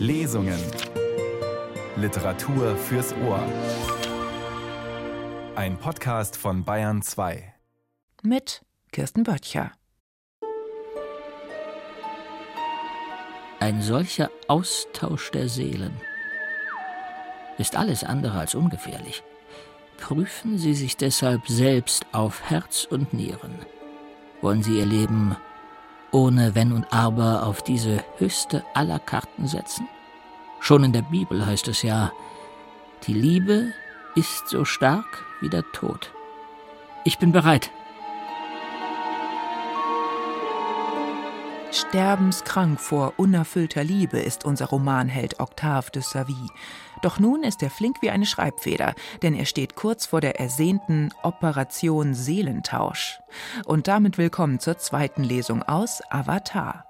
Lesungen. Literatur fürs Ohr. Ein Podcast von Bayern 2. Mit Kirsten Böttcher. Ein solcher Austausch der Seelen ist alles andere als ungefährlich. Prüfen Sie sich deshalb selbst auf Herz und Nieren. Wollen Sie Ihr Leben ohne Wenn und Aber auf diese höchste aller Karten setzen? Schon in der Bibel heißt es ja, die Liebe ist so stark wie der Tod. Ich bin bereit. Sterbenskrank vor unerfüllter Liebe ist unser Romanheld Octave de Savy. Doch nun ist er flink wie eine Schreibfeder, denn er steht kurz vor der ersehnten Operation Seelentausch. Und damit willkommen zur zweiten Lesung aus Avatar.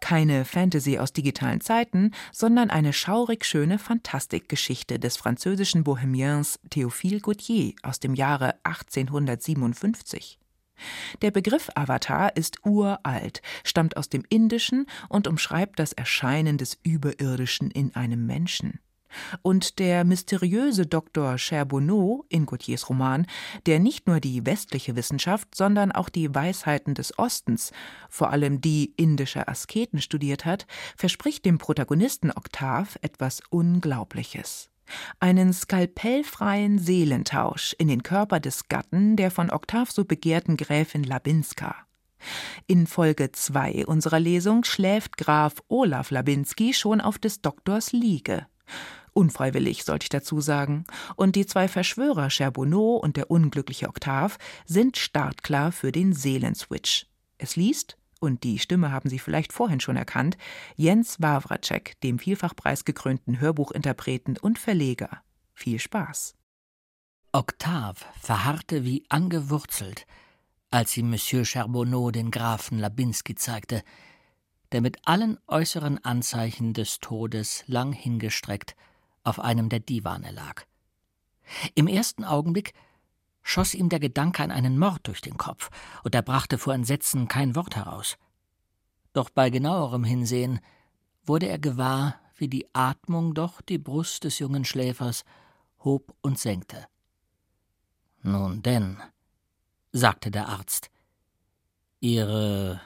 Keine Fantasy aus digitalen Zeiten, sondern eine schaurig schöne Fantastikgeschichte des französischen Bohemiens Théophile Gautier aus dem Jahre 1857. Der Begriff Avatar ist uralt, stammt aus dem Indischen und umschreibt das Erscheinen des Überirdischen in einem Menschen. Und der mysteriöse Dr. Charbonneau in Gautiers Roman, der nicht nur die westliche Wissenschaft, sondern auch die Weisheiten des Ostens, vor allem die indischer Asketen studiert hat, verspricht dem Protagonisten Octave etwas Unglaubliches einen skalpellfreien Seelentausch in den Körper des Gatten der von Octave so begehrten Gräfin Labinska. In Folge 2 unserer Lesung schläft Graf Olaf Labinski schon auf des Doktors Liege. Unfreiwillig, sollte ich dazu sagen. Und die zwei Verschwörer Charbonneau und der unglückliche Octave sind startklar für den Seelenswitch. Es liest und die Stimme haben Sie vielleicht vorhin schon erkannt, Jens Wawracek, dem vielfach preisgekrönten Hörbuchinterpreten und Verleger. Viel Spaß. Octave verharrte wie angewurzelt, als sie Monsieur Charbonneau den Grafen Labinski zeigte, der mit allen äußeren Anzeichen des Todes lang hingestreckt auf einem der Divane lag. Im ersten Augenblick schoss ihm der Gedanke an einen Mord durch den Kopf, und er brachte vor Entsetzen kein Wort heraus. Doch bei genauerem Hinsehen wurde er gewahr, wie die Atmung doch die Brust des jungen Schläfers hob und senkte. Nun denn, sagte der Arzt, Ihre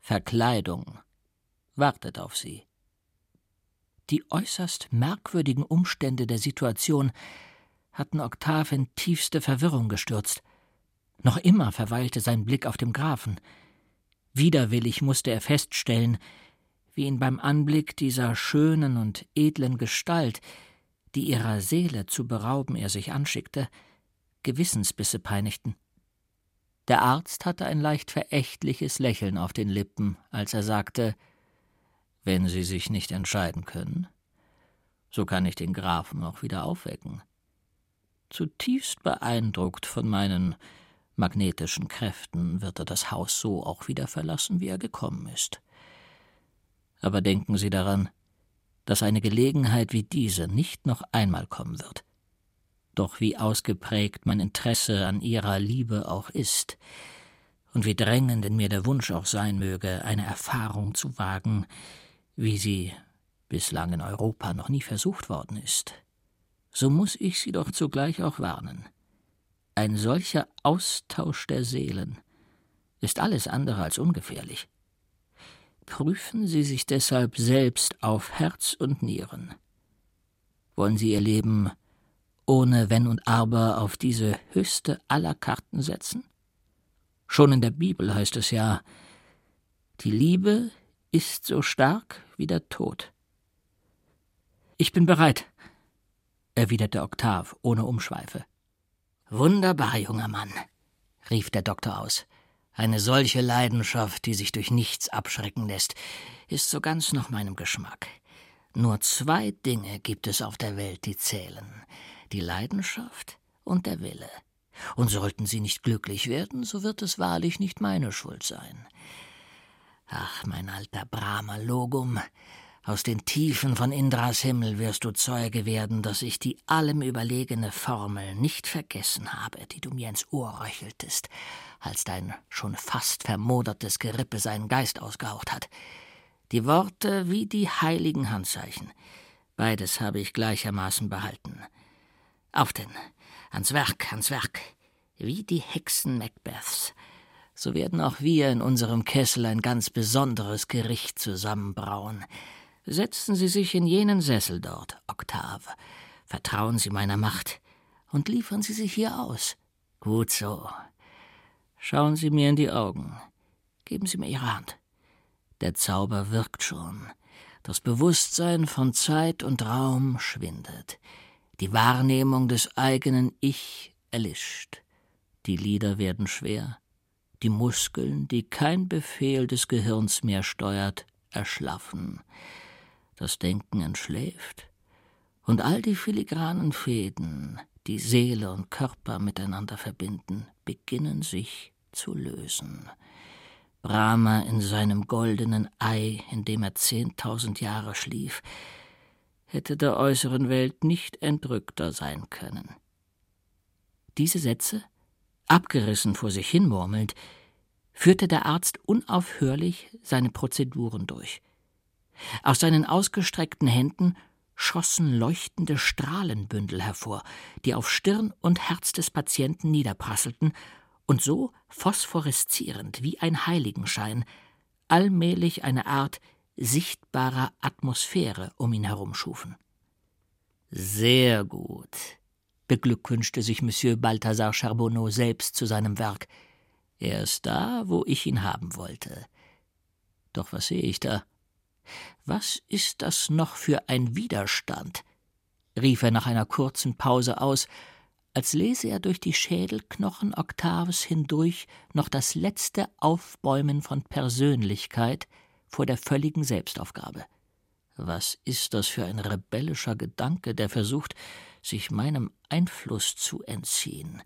Verkleidung wartet auf Sie. Die äußerst merkwürdigen Umstände der Situation hatten Octave in tiefste Verwirrung gestürzt. Noch immer verweilte sein Blick auf dem Grafen. Widerwillig musste er feststellen, wie ihn beim Anblick dieser schönen und edlen Gestalt, die ihrer Seele zu berauben er sich anschickte, Gewissensbisse peinigten. Der Arzt hatte ein leicht verächtliches Lächeln auf den Lippen, als er sagte Wenn Sie sich nicht entscheiden können, so kann ich den Grafen auch wieder aufwecken zutiefst beeindruckt von meinen magnetischen Kräften wird er das Haus so auch wieder verlassen, wie er gekommen ist. Aber denken Sie daran, dass eine Gelegenheit wie diese nicht noch einmal kommen wird. Doch wie ausgeprägt mein Interesse an Ihrer Liebe auch ist, und wie drängend in mir der Wunsch auch sein möge, eine Erfahrung zu wagen, wie sie bislang in Europa noch nie versucht worden ist, so muss ich Sie doch zugleich auch warnen. Ein solcher Austausch der Seelen ist alles andere als ungefährlich. Prüfen Sie sich deshalb selbst auf Herz und Nieren. Wollen Sie Ihr Leben ohne Wenn und Aber auf diese höchste aller Karten setzen? Schon in der Bibel heißt es ja, die Liebe ist so stark wie der Tod. Ich bin bereit, erwiderte Octave ohne Umschweife. Wunderbar, junger Mann, rief der Doktor aus. Eine solche Leidenschaft, die sich durch nichts abschrecken lässt, ist so ganz nach meinem Geschmack. Nur zwei Dinge gibt es auf der Welt, die zählen die Leidenschaft und der Wille. Und sollten sie nicht glücklich werden, so wird es wahrlich nicht meine Schuld sein. Ach, mein alter Brahma Logum, aus den Tiefen von Indras Himmel wirst du Zeuge werden, dass ich die allem überlegene Formel nicht vergessen habe, die du mir ins Ohr röcheltest, als dein schon fast vermodertes Gerippe seinen Geist ausgehaucht hat. Die Worte wie die heiligen Handzeichen. Beides habe ich gleichermaßen behalten. Auf denn, ans Werk, ans Werk. Wie die Hexen Macbeths. So werden auch wir in unserem Kessel ein ganz besonderes Gericht zusammenbrauen. Setzen Sie sich in jenen Sessel dort, Octave. Vertrauen Sie meiner Macht und liefern Sie sich hier aus. Gut so. Schauen Sie mir in die Augen. Geben Sie mir Ihre Hand. Der Zauber wirkt schon. Das Bewusstsein von Zeit und Raum schwindet. Die Wahrnehmung des eigenen Ich erlischt. Die Lieder werden schwer. Die Muskeln, die kein Befehl des Gehirns mehr steuert, erschlaffen. Das Denken entschläft. Und all die filigranen Fäden, die Seele und Körper miteinander verbinden, beginnen sich zu lösen. Brahma in seinem goldenen Ei, in dem er zehntausend Jahre schlief, hätte der äußeren Welt nicht entrückter sein können. Diese Sätze, abgerissen vor sich hinmurmelnd, führte der Arzt unaufhörlich seine Prozeduren durch. Aus seinen ausgestreckten Händen schossen leuchtende Strahlenbündel hervor, die auf Stirn und Herz des Patienten niederprasselten und so phosphoreszierend wie ein Heiligenschein allmählich eine Art sichtbarer Atmosphäre um ihn herum schufen. Sehr gut, beglückwünschte sich Monsieur Balthasar Charbonneau selbst zu seinem Werk. Er ist da, wo ich ihn haben wollte. Doch was sehe ich da? Was ist das noch für ein Widerstand? rief er nach einer kurzen Pause aus, als lese er durch die Schädelknochen Octaves hindurch noch das letzte Aufbäumen von Persönlichkeit vor der völligen Selbstaufgabe. Was ist das für ein rebellischer Gedanke, der versucht, sich meinem Einfluss zu entziehen?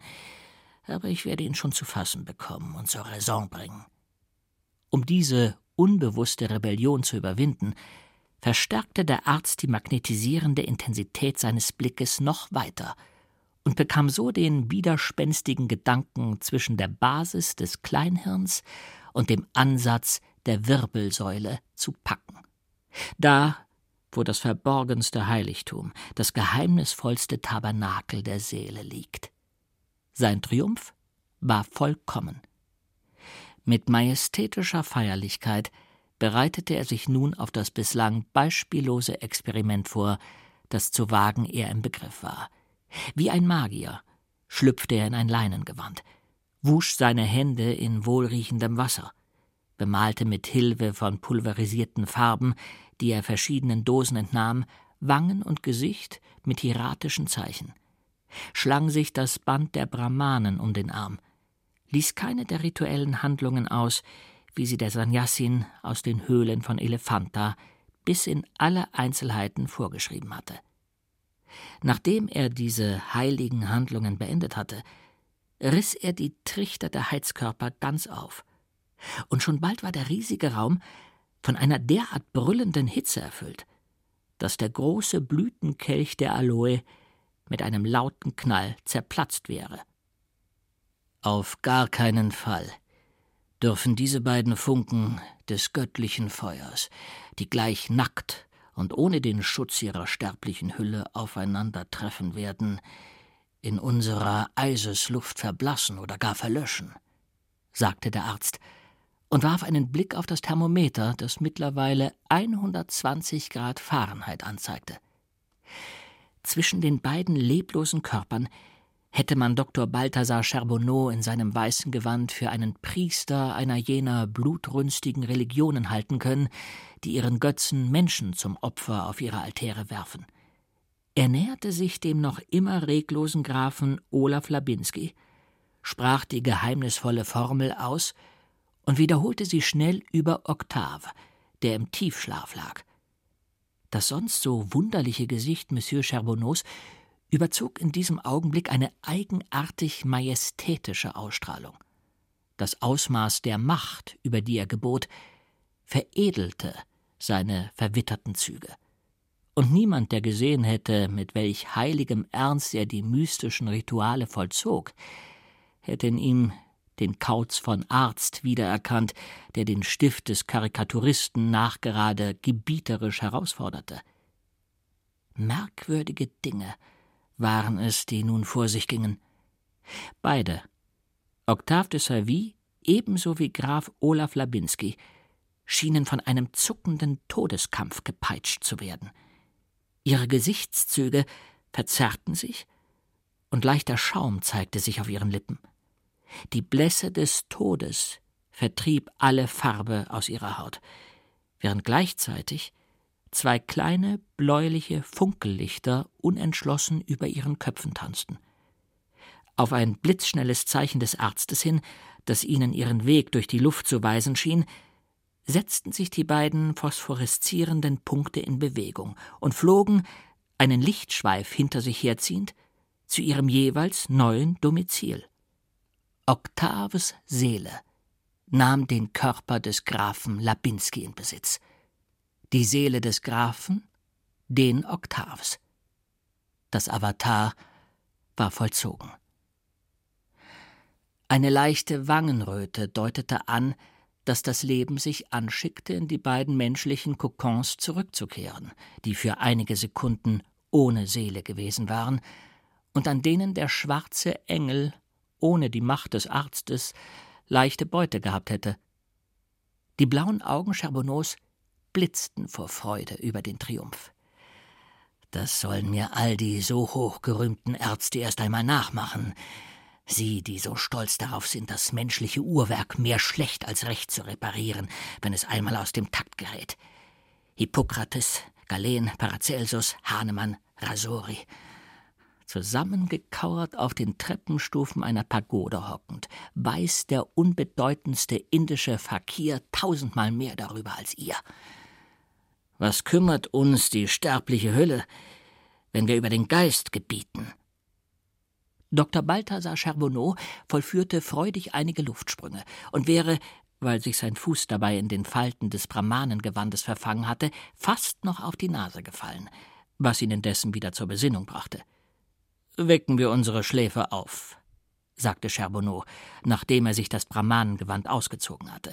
Aber ich werde ihn schon zu fassen bekommen und zur Raison bringen. Um diese unbewusste Rebellion zu überwinden, verstärkte der Arzt die magnetisierende Intensität seines Blickes noch weiter und bekam so den widerspenstigen Gedanken zwischen der Basis des Kleinhirns und dem Ansatz der Wirbelsäule zu packen. Da, wo das verborgenste Heiligtum, das geheimnisvollste Tabernakel der Seele liegt. Sein Triumph war vollkommen. Mit majestätischer Feierlichkeit bereitete er sich nun auf das bislang beispiellose Experiment vor, das zu wagen er im Begriff war. Wie ein Magier schlüpfte er in ein Leinengewand, wusch seine Hände in wohlriechendem Wasser, bemalte mit Hilfe von pulverisierten Farben, die er verschiedenen Dosen entnahm, Wangen und Gesicht mit hieratischen Zeichen, schlang sich das Band der Brahmanen um den Arm, ließ keine der rituellen Handlungen aus, wie sie der Sannyasin aus den Höhlen von Elephanta bis in alle Einzelheiten vorgeschrieben hatte. Nachdem er diese heiligen Handlungen beendet hatte, riss er die Trichter der Heizkörper ganz auf, und schon bald war der riesige Raum von einer derart brüllenden Hitze erfüllt, dass der große Blütenkelch der Aloe mit einem lauten Knall zerplatzt wäre. Auf gar keinen Fall dürfen diese beiden Funken des göttlichen Feuers, die gleich nackt und ohne den Schutz ihrer sterblichen Hülle aufeinandertreffen werden, in unserer Eisesluft verblassen oder gar verlöschen, sagte der Arzt und warf einen Blick auf das Thermometer, das mittlerweile 120 Grad Fahrenheit anzeigte. Zwischen den beiden leblosen Körpern hätte man Dr. Balthasar Charbonneau in seinem weißen Gewand für einen Priester einer jener blutrünstigen Religionen halten können, die ihren Götzen Menschen zum Opfer auf ihre Altäre werfen. Er näherte sich dem noch immer reglosen Grafen Olaf Labinski, sprach die geheimnisvolle Formel aus und wiederholte sie schnell über Octave, der im Tiefschlaf lag. Das sonst so wunderliche Gesicht Monsieur Charbonneaus überzog in diesem Augenblick eine eigenartig majestätische Ausstrahlung. Das Ausmaß der Macht, über die er gebot, veredelte seine verwitterten Züge. Und niemand, der gesehen hätte, mit welch heiligem Ernst er die mystischen Rituale vollzog, hätte in ihm den Kauz von Arzt wiedererkannt, der den Stift des Karikaturisten nachgerade gebieterisch herausforderte. Merkwürdige Dinge waren es, die nun vor sich gingen. Beide, Octave de Savy ebenso wie Graf Olaf Labinski, schienen von einem zuckenden Todeskampf gepeitscht zu werden. Ihre Gesichtszüge verzerrten sich, und leichter Schaum zeigte sich auf ihren Lippen. Die Blässe des Todes vertrieb alle Farbe aus ihrer Haut, während gleichzeitig zwei kleine bläuliche Funkellichter unentschlossen über ihren Köpfen tanzten. Auf ein blitzschnelles Zeichen des Arztes hin, das ihnen ihren Weg durch die Luft zu weisen schien, setzten sich die beiden phosphoreszierenden Punkte in Bewegung und flogen, einen Lichtschweif hinter sich herziehend, zu ihrem jeweils neuen Domizil. Octaves Seele nahm den Körper des Grafen Labinski in Besitz. Die Seele des Grafen, den Octaves. Das Avatar war vollzogen. Eine leichte Wangenröte deutete an, dass das Leben sich anschickte, in die beiden menschlichen Kokons zurückzukehren, die für einige Sekunden ohne Seele gewesen waren, und an denen der schwarze Engel ohne die Macht des Arztes leichte Beute gehabt hätte. Die blauen Augen Charbonneaus blitzten vor Freude über den Triumph. Das sollen mir all die so hochgerühmten Ärzte erst einmal nachmachen. Sie, die so stolz darauf sind, das menschliche Uhrwerk mehr schlecht als recht zu reparieren, wenn es einmal aus dem Takt gerät. Hippokrates, Galen, Paracelsus, Hahnemann, Rasori. Zusammengekauert auf den Treppenstufen einer Pagode hockend, weiß der unbedeutendste indische Fakir tausendmal mehr darüber als ihr. Was kümmert uns die sterbliche Hülle, wenn wir über den Geist gebieten? Dr. Balthasar Charbonneau vollführte freudig einige Luftsprünge und wäre, weil sich sein Fuß dabei in den Falten des Brahmanengewandes verfangen hatte, fast noch auf die Nase gefallen, was ihn indessen wieder zur Besinnung brachte. Wecken wir unsere Schläfer auf, sagte Charbonneau, nachdem er sich das Brahmanengewand ausgezogen hatte.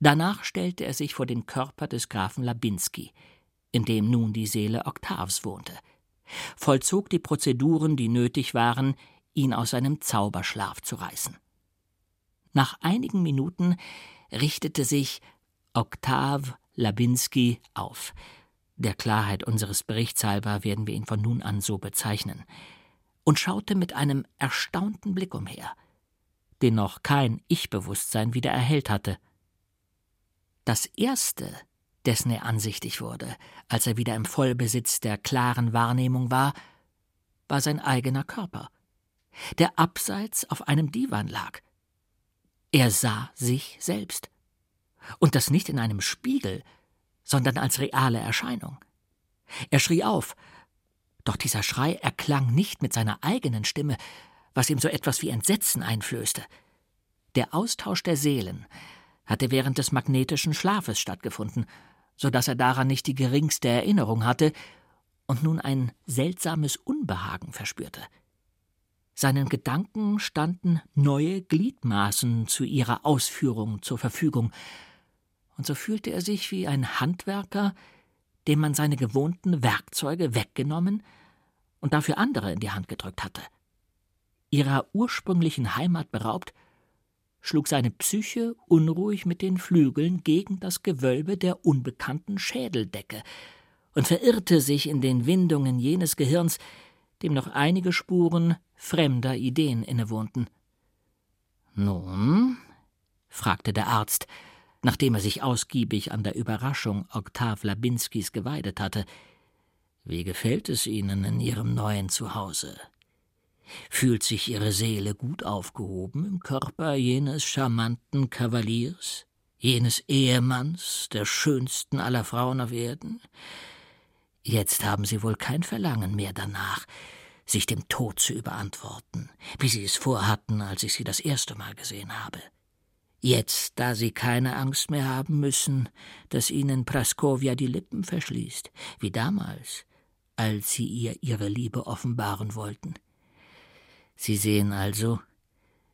Danach stellte er sich vor den Körper des Grafen Labinski, in dem nun die Seele Octaves wohnte, vollzog die Prozeduren, die nötig waren, ihn aus seinem Zauberschlaf zu reißen. Nach einigen Minuten richtete sich Octave Labinski auf. Der Klarheit unseres Berichts halber werden wir ihn von nun an so bezeichnen, und schaute mit einem erstaunten Blick umher, den noch kein Ich-Bewusstsein wieder erhellt hatte. Das erste, dessen er ansichtig wurde, als er wieder im Vollbesitz der klaren Wahrnehmung war, war sein eigener Körper der abseits auf einem Divan lag. Er sah sich selbst. Und das nicht in einem Spiegel, sondern als reale Erscheinung. Er schrie auf, doch dieser Schrei erklang nicht mit seiner eigenen Stimme, was ihm so etwas wie Entsetzen einflößte. Der Austausch der Seelen hatte während des magnetischen Schlafes stattgefunden, so dass er daran nicht die geringste Erinnerung hatte und nun ein seltsames Unbehagen verspürte. Seinen Gedanken standen neue Gliedmaßen zu ihrer Ausführung zur Verfügung, und so fühlte er sich wie ein Handwerker, dem man seine gewohnten Werkzeuge weggenommen und dafür andere in die Hand gedrückt hatte. Ihrer ursprünglichen Heimat beraubt, schlug seine Psyche unruhig mit den Flügeln gegen das Gewölbe der unbekannten Schädeldecke und verirrte sich in den Windungen jenes Gehirns, dem noch einige Spuren fremder Ideen innewohnten. Nun? fragte der Arzt, nachdem er sich ausgiebig an der Überraschung Oktav Labinskis geweidet hatte. Wie gefällt es Ihnen in Ihrem neuen Zuhause? Fühlt sich Ihre Seele gut aufgehoben im Körper jenes charmanten Kavaliers, jenes Ehemanns, der schönsten aller Frauen auf Erden? Jetzt haben Sie wohl kein Verlangen mehr danach, sich dem Tod zu überantworten, wie sie es vorhatten, als ich sie das erste Mal gesehen habe. Jetzt, da sie keine Angst mehr haben müssen, dass ihnen Praskovia die Lippen verschließt, wie damals, als sie ihr ihre Liebe offenbaren wollten. Sie sehen also,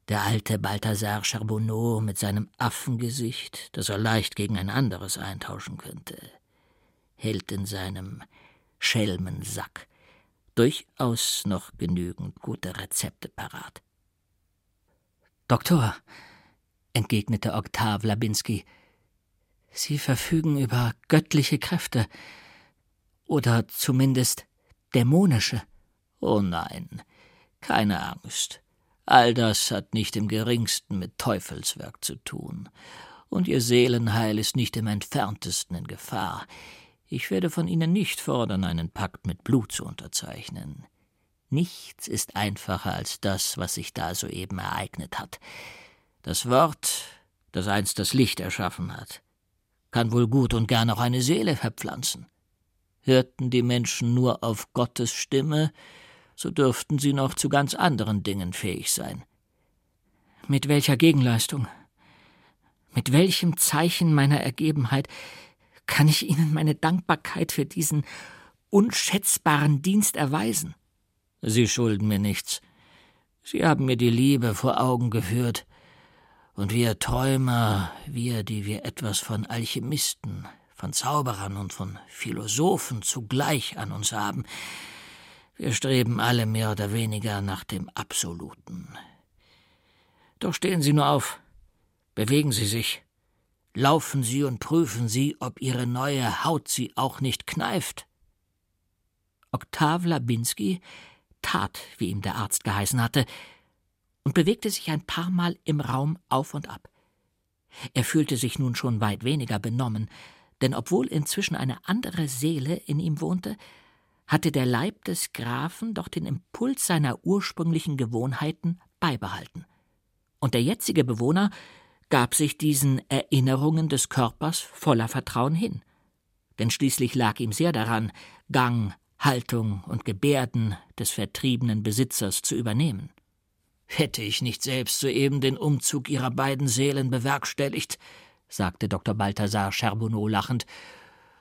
Der alte Balthasar Charbonneau mit seinem Affengesicht, das er leicht gegen ein anderes eintauschen könnte, hält in seinem Schelmensack durchaus noch genügend gute Rezepte parat. Doktor, entgegnete Oktav Labinski, Sie verfügen über göttliche Kräfte oder zumindest dämonische. Oh nein, keine Angst. All das hat nicht im geringsten mit Teufelswerk zu tun, und Ihr Seelenheil ist nicht im entferntesten in Gefahr. Ich werde von Ihnen nicht fordern, einen Pakt mit Blut zu unterzeichnen. Nichts ist einfacher als das, was sich da soeben ereignet hat. Das Wort, das einst das Licht erschaffen hat, kann wohl gut und gern auch eine Seele verpflanzen. Hörten die Menschen nur auf Gottes Stimme, so dürften sie noch zu ganz anderen Dingen fähig sein. Mit welcher Gegenleistung, mit welchem Zeichen meiner Ergebenheit kann ich Ihnen meine Dankbarkeit für diesen unschätzbaren Dienst erweisen? Sie schulden mir nichts. Sie haben mir die Liebe vor Augen geführt, und wir Träumer, wir, die wir etwas von Alchemisten, von Zauberern und von Philosophen zugleich an uns haben, wir streben alle mehr oder weniger nach dem Absoluten. Doch stehen Sie nur auf, bewegen Sie sich, laufen Sie und prüfen Sie, ob Ihre neue Haut Sie auch nicht kneift. Oktav Labinski tat, wie ihm der Arzt geheißen hatte, und bewegte sich ein paar Mal im Raum auf und ab. Er fühlte sich nun schon weit weniger benommen, denn obwohl inzwischen eine andere Seele in ihm wohnte, hatte der Leib des Grafen doch den Impuls seiner ursprünglichen Gewohnheiten beibehalten. Und der jetzige Bewohner gab sich diesen Erinnerungen des Körpers voller Vertrauen hin. Denn schließlich lag ihm sehr daran, Gang, Haltung und Gebärden des vertriebenen Besitzers zu übernehmen. Hätte ich nicht selbst soeben den Umzug ihrer beiden Seelen bewerkstelligt, sagte Dr. Balthasar Charbonneau lachend,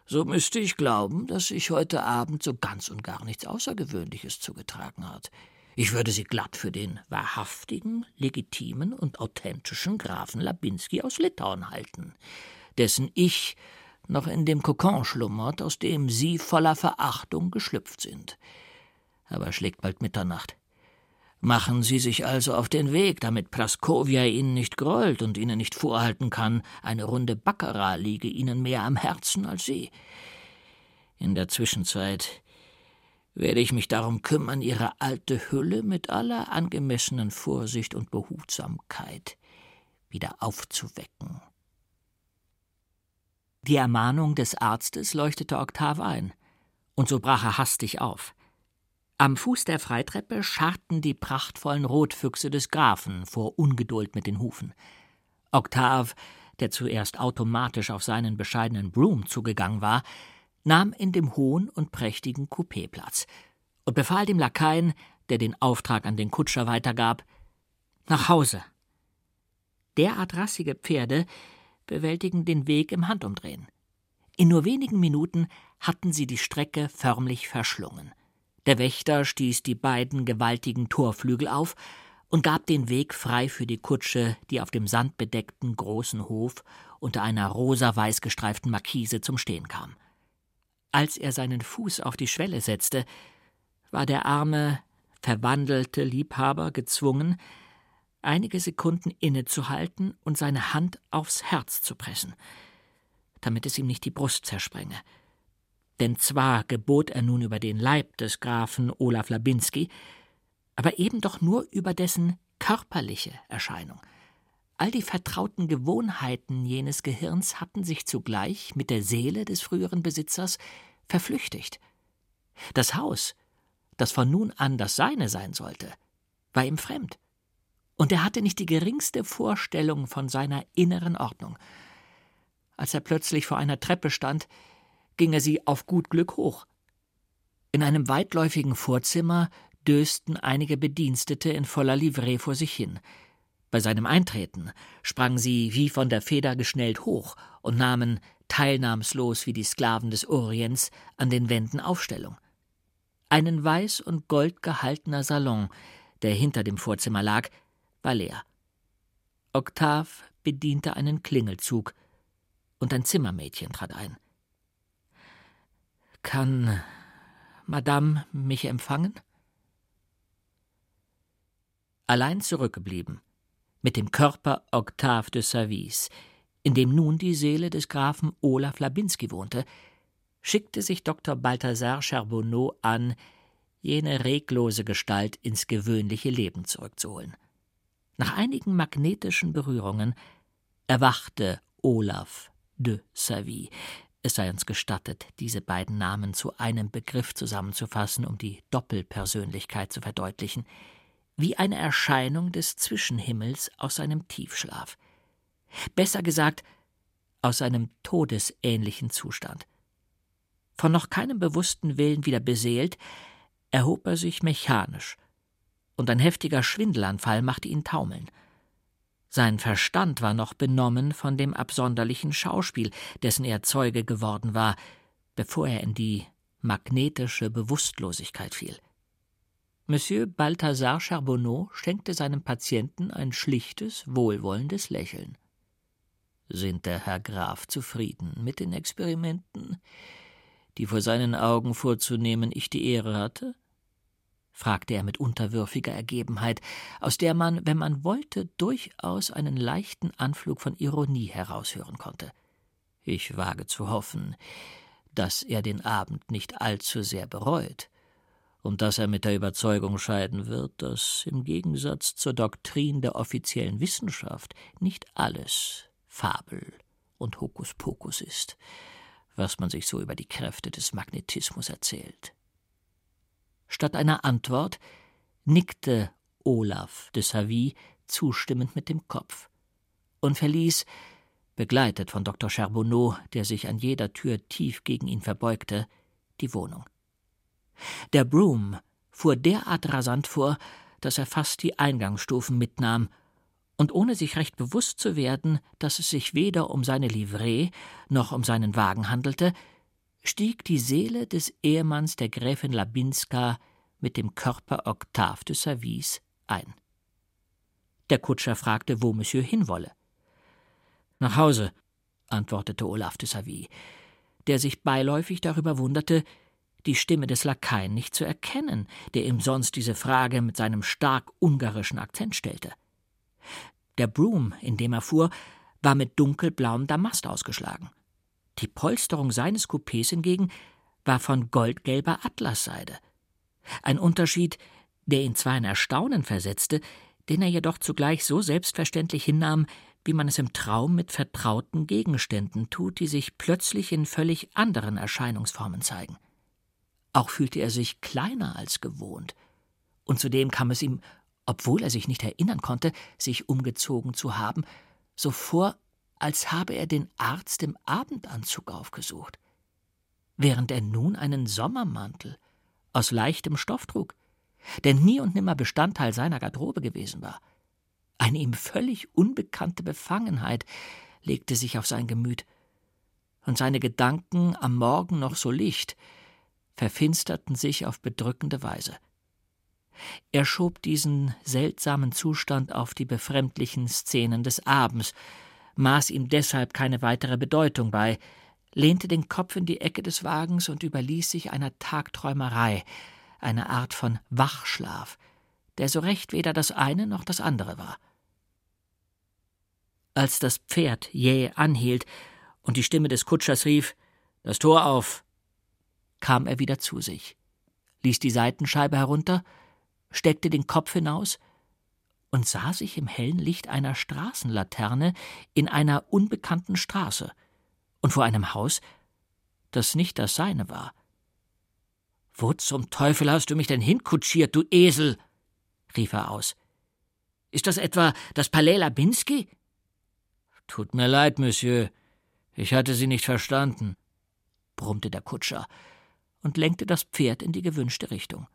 so müsste ich glauben, dass sich heute Abend so ganz und gar nichts Außergewöhnliches zugetragen hat. Ich würde sie glatt für den wahrhaftigen, legitimen und authentischen Grafen Labinski aus Litauen halten, dessen Ich noch in dem Kokon schlummert, aus dem Sie voller Verachtung geschlüpft sind. Aber schlägt bald Mitternacht. Machen Sie sich also auf den Weg, damit Praskovia Ihnen nicht grollt und Ihnen nicht vorhalten kann, eine Runde Baccarat liege Ihnen mehr am Herzen als Sie. In der Zwischenzeit werde ich mich darum kümmern, Ihre alte Hülle mit aller angemessenen Vorsicht und Behutsamkeit wieder aufzuwecken. Die Ermahnung des Arztes leuchtete Oktav ein, und so brach er hastig auf. Am Fuß der Freitreppe scharrten die prachtvollen Rotfüchse des Grafen vor Ungeduld mit den Hufen. Oktav, der zuerst automatisch auf seinen bescheidenen Broom zugegangen war, nahm in dem hohen und prächtigen Coupé Platz und befahl dem Lakaien, der den Auftrag an den Kutscher weitergab, nach Hause. Derart rassige Pferde bewältigen den Weg im Handumdrehen. In nur wenigen Minuten hatten sie die Strecke förmlich verschlungen. Der Wächter stieß die beiden gewaltigen Torflügel auf und gab den Weg frei für die Kutsche, die auf dem sandbedeckten großen Hof unter einer rosa-weiß gestreiften Markise zum Stehen kam. Als er seinen Fuß auf die Schwelle setzte, war der arme, verwandelte Liebhaber gezwungen, einige Sekunden innezuhalten und seine Hand aufs Herz zu pressen, damit es ihm nicht die Brust zersprenge denn zwar gebot er nun über den Leib des Grafen Olaf Labinski, aber eben doch nur über dessen körperliche Erscheinung. All die vertrauten Gewohnheiten jenes Gehirns hatten sich zugleich mit der Seele des früheren Besitzers verflüchtigt. Das Haus, das von nun an das seine sein sollte, war ihm fremd. Und er hatte nicht die geringste Vorstellung von seiner inneren Ordnung. Als er plötzlich vor einer Treppe stand, ging er sie auf gut Glück hoch. In einem weitläufigen Vorzimmer dösten einige Bedienstete in voller Livree vor sich hin. Bei seinem Eintreten sprangen sie wie von der Feder geschnellt hoch und nahmen, teilnahmslos wie die Sklaven des Orients, an den Wänden Aufstellung. Einen weiß und gold gehaltener Salon, der hinter dem Vorzimmer lag, war leer. Octave bediente einen Klingelzug, und ein Zimmermädchen trat ein. Kann Madame mich empfangen? Allein zurückgeblieben, mit dem Körper Octave de Savis, in dem nun die Seele des Grafen Olaf Labinski wohnte, schickte sich Dr. Balthasar Charbonneau an, jene reglose Gestalt ins gewöhnliche Leben zurückzuholen. Nach einigen magnetischen Berührungen erwachte Olaf de Savy. Es sei uns gestattet, diese beiden Namen zu einem Begriff zusammenzufassen, um die Doppelpersönlichkeit zu verdeutlichen, wie eine Erscheinung des Zwischenhimmels aus seinem Tiefschlaf. Besser gesagt, aus einem todesähnlichen Zustand. Von noch keinem bewussten Willen wieder beseelt, erhob er sich mechanisch, und ein heftiger Schwindelanfall machte ihn taumeln. Sein Verstand war noch benommen von dem absonderlichen Schauspiel, dessen er Zeuge geworden war, bevor er in die magnetische Bewusstlosigkeit fiel. Monsieur Balthasar Charbonneau schenkte seinem Patienten ein schlichtes, wohlwollendes Lächeln. Sind der Herr Graf zufrieden mit den Experimenten, die vor seinen Augen vorzunehmen ich die Ehre hatte? Fragte er mit unterwürfiger Ergebenheit, aus der man, wenn man wollte, durchaus einen leichten Anflug von Ironie heraushören konnte. Ich wage zu hoffen, dass er den Abend nicht allzu sehr bereut und dass er mit der Überzeugung scheiden wird, dass im Gegensatz zur Doktrin der offiziellen Wissenschaft nicht alles Fabel und Hokuspokus ist, was man sich so über die Kräfte des Magnetismus erzählt. Statt einer Antwort nickte Olaf de Savy zustimmend mit dem Kopf und verließ, begleitet von Dr. Charbonneau, der sich an jeder Tür tief gegen ihn verbeugte, die Wohnung. Der Broom fuhr derart rasant vor, dass er fast die Eingangsstufen mitnahm, und ohne sich recht bewusst zu werden, dass es sich weder um seine Livree noch um seinen Wagen handelte, stieg die Seele des Ehemanns der Gräfin Labinska mit dem Körper Octave de Savis ein. Der Kutscher fragte, wo Monsieur hinwolle. Nach Hause, antwortete Olaf de Savy, der sich beiläufig darüber wunderte, die Stimme des Lakaien nicht zu erkennen, der ihm sonst diese Frage mit seinem stark ungarischen Akzent stellte. Der Broom, in dem er fuhr, war mit dunkelblauem Damast ausgeschlagen. Die Polsterung seines Coupés hingegen war von goldgelber Atlasseide. Ein Unterschied, der ihn zwar in Erstaunen versetzte, den er jedoch zugleich so selbstverständlich hinnahm, wie man es im Traum mit vertrauten Gegenständen tut, die sich plötzlich in völlig anderen Erscheinungsformen zeigen. Auch fühlte er sich kleiner als gewohnt, und zudem kam es ihm, obwohl er sich nicht erinnern konnte, sich umgezogen zu haben, so vor, als habe er den Arzt im Abendanzug aufgesucht, während er nun einen Sommermantel aus leichtem Stoff trug, der nie und nimmer Bestandteil seiner Garderobe gewesen war. Eine ihm völlig unbekannte Befangenheit legte sich auf sein Gemüt, und seine Gedanken am Morgen noch so licht, verfinsterten sich auf bedrückende Weise. Er schob diesen seltsamen Zustand auf die befremdlichen Szenen des Abends, maß ihm deshalb keine weitere Bedeutung bei, lehnte den Kopf in die Ecke des Wagens und überließ sich einer Tagträumerei, einer Art von Wachschlaf, der so recht weder das eine noch das andere war. Als das Pferd jäh anhielt und die Stimme des Kutschers rief Das Tor auf, kam er wieder zu sich, ließ die Seitenscheibe herunter, steckte den Kopf hinaus und sah sich im hellen Licht einer Straßenlaterne in einer unbekannten Straße und vor einem Haus, das nicht das seine war. Wo zum Teufel hast du mich denn hinkutschiert, du Esel? rief er aus. Ist das etwa das Palais Labinski? Tut mir leid, Monsieur. Ich hatte Sie nicht verstanden, brummte der Kutscher und lenkte das Pferd in die gewünschte Richtung.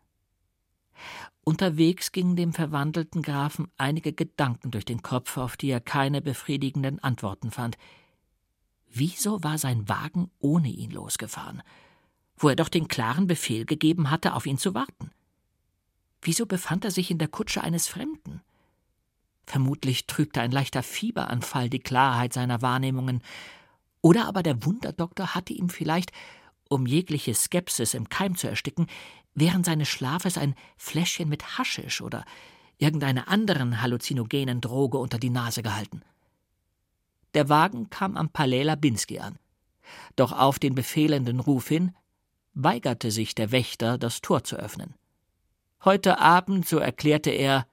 Unterwegs gingen dem verwandelten Grafen einige Gedanken durch den Kopf, auf die er keine befriedigenden Antworten fand. Wieso war sein Wagen ohne ihn losgefahren, wo er doch den klaren Befehl gegeben hatte, auf ihn zu warten? Wieso befand er sich in der Kutsche eines Fremden? Vermutlich trübte ein leichter Fieberanfall die Klarheit seiner Wahrnehmungen, oder aber der Wunderdoktor hatte ihm vielleicht, um jegliche Skepsis im Keim zu ersticken, während seines Schlafes ein Fläschchen mit Haschisch oder irgendeiner anderen halluzinogenen Droge unter die Nase gehalten. Der Wagen kam am Palais Labinski an. Doch auf den befehlenden Ruf hin weigerte sich der Wächter, das Tor zu öffnen. Heute Abend, so erklärte er,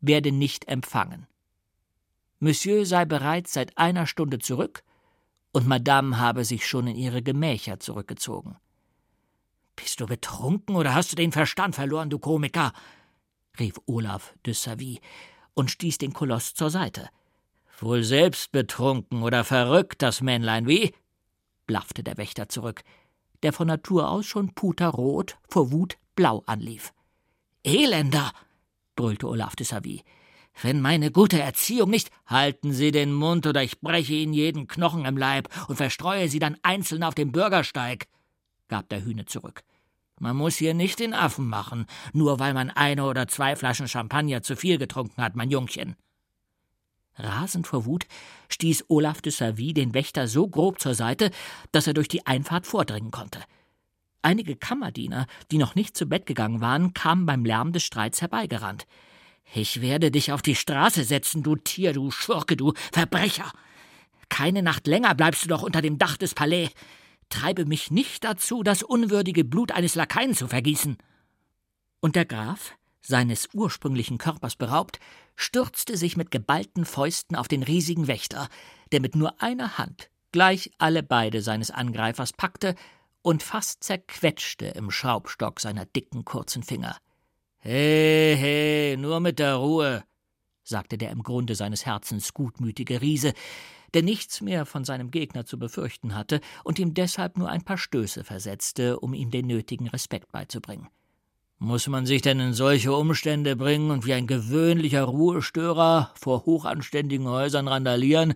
werde nicht empfangen. Monsieur sei bereits seit einer Stunde zurück und Madame habe sich schon in ihre Gemächer zurückgezogen. Bist du betrunken oder hast du den Verstand verloren, du Komiker? rief Olaf de Savy und stieß den Koloss zur Seite. Wohl selbst betrunken oder verrückt, das Männlein, wie? blaffte der Wächter zurück, der von Natur aus schon puterrot, vor Wut blau anlief. Elender! brüllte Olaf de Savy. Wenn meine gute Erziehung nicht. Halten Sie den Mund, oder ich breche Ihnen jeden Knochen im Leib und verstreue Sie dann einzeln auf dem Bürgersteig, gab der Hühne zurück. Man muss hier nicht den Affen machen, nur weil man eine oder zwei Flaschen Champagner zu viel getrunken hat, mein Jungchen. Rasend vor Wut stieß Olaf de Savy den Wächter so grob zur Seite, dass er durch die Einfahrt vordringen konnte. Einige Kammerdiener, die noch nicht zu Bett gegangen waren, kamen beim Lärm des Streits herbeigerannt. Ich werde dich auf die Straße setzen, du Tier, du Schurke, du Verbrecher. Keine Nacht länger bleibst du doch unter dem Dach des Palais. Treibe mich nicht dazu, das unwürdige Blut eines Lakaien zu vergießen. Und der Graf, seines ursprünglichen Körpers beraubt, stürzte sich mit geballten Fäusten auf den riesigen Wächter, der mit nur einer Hand gleich alle beide seines Angreifers packte und fast zerquetschte im Schraubstock seiner dicken, kurzen Finger. He, he, nur mit der Ruhe, sagte der im Grunde seines Herzens gutmütige Riese, der nichts mehr von seinem Gegner zu befürchten hatte und ihm deshalb nur ein paar Stöße versetzte, um ihm den nötigen Respekt beizubringen. Muss man sich denn in solche Umstände bringen und wie ein gewöhnlicher Ruhestörer vor hochanständigen Häusern randalieren,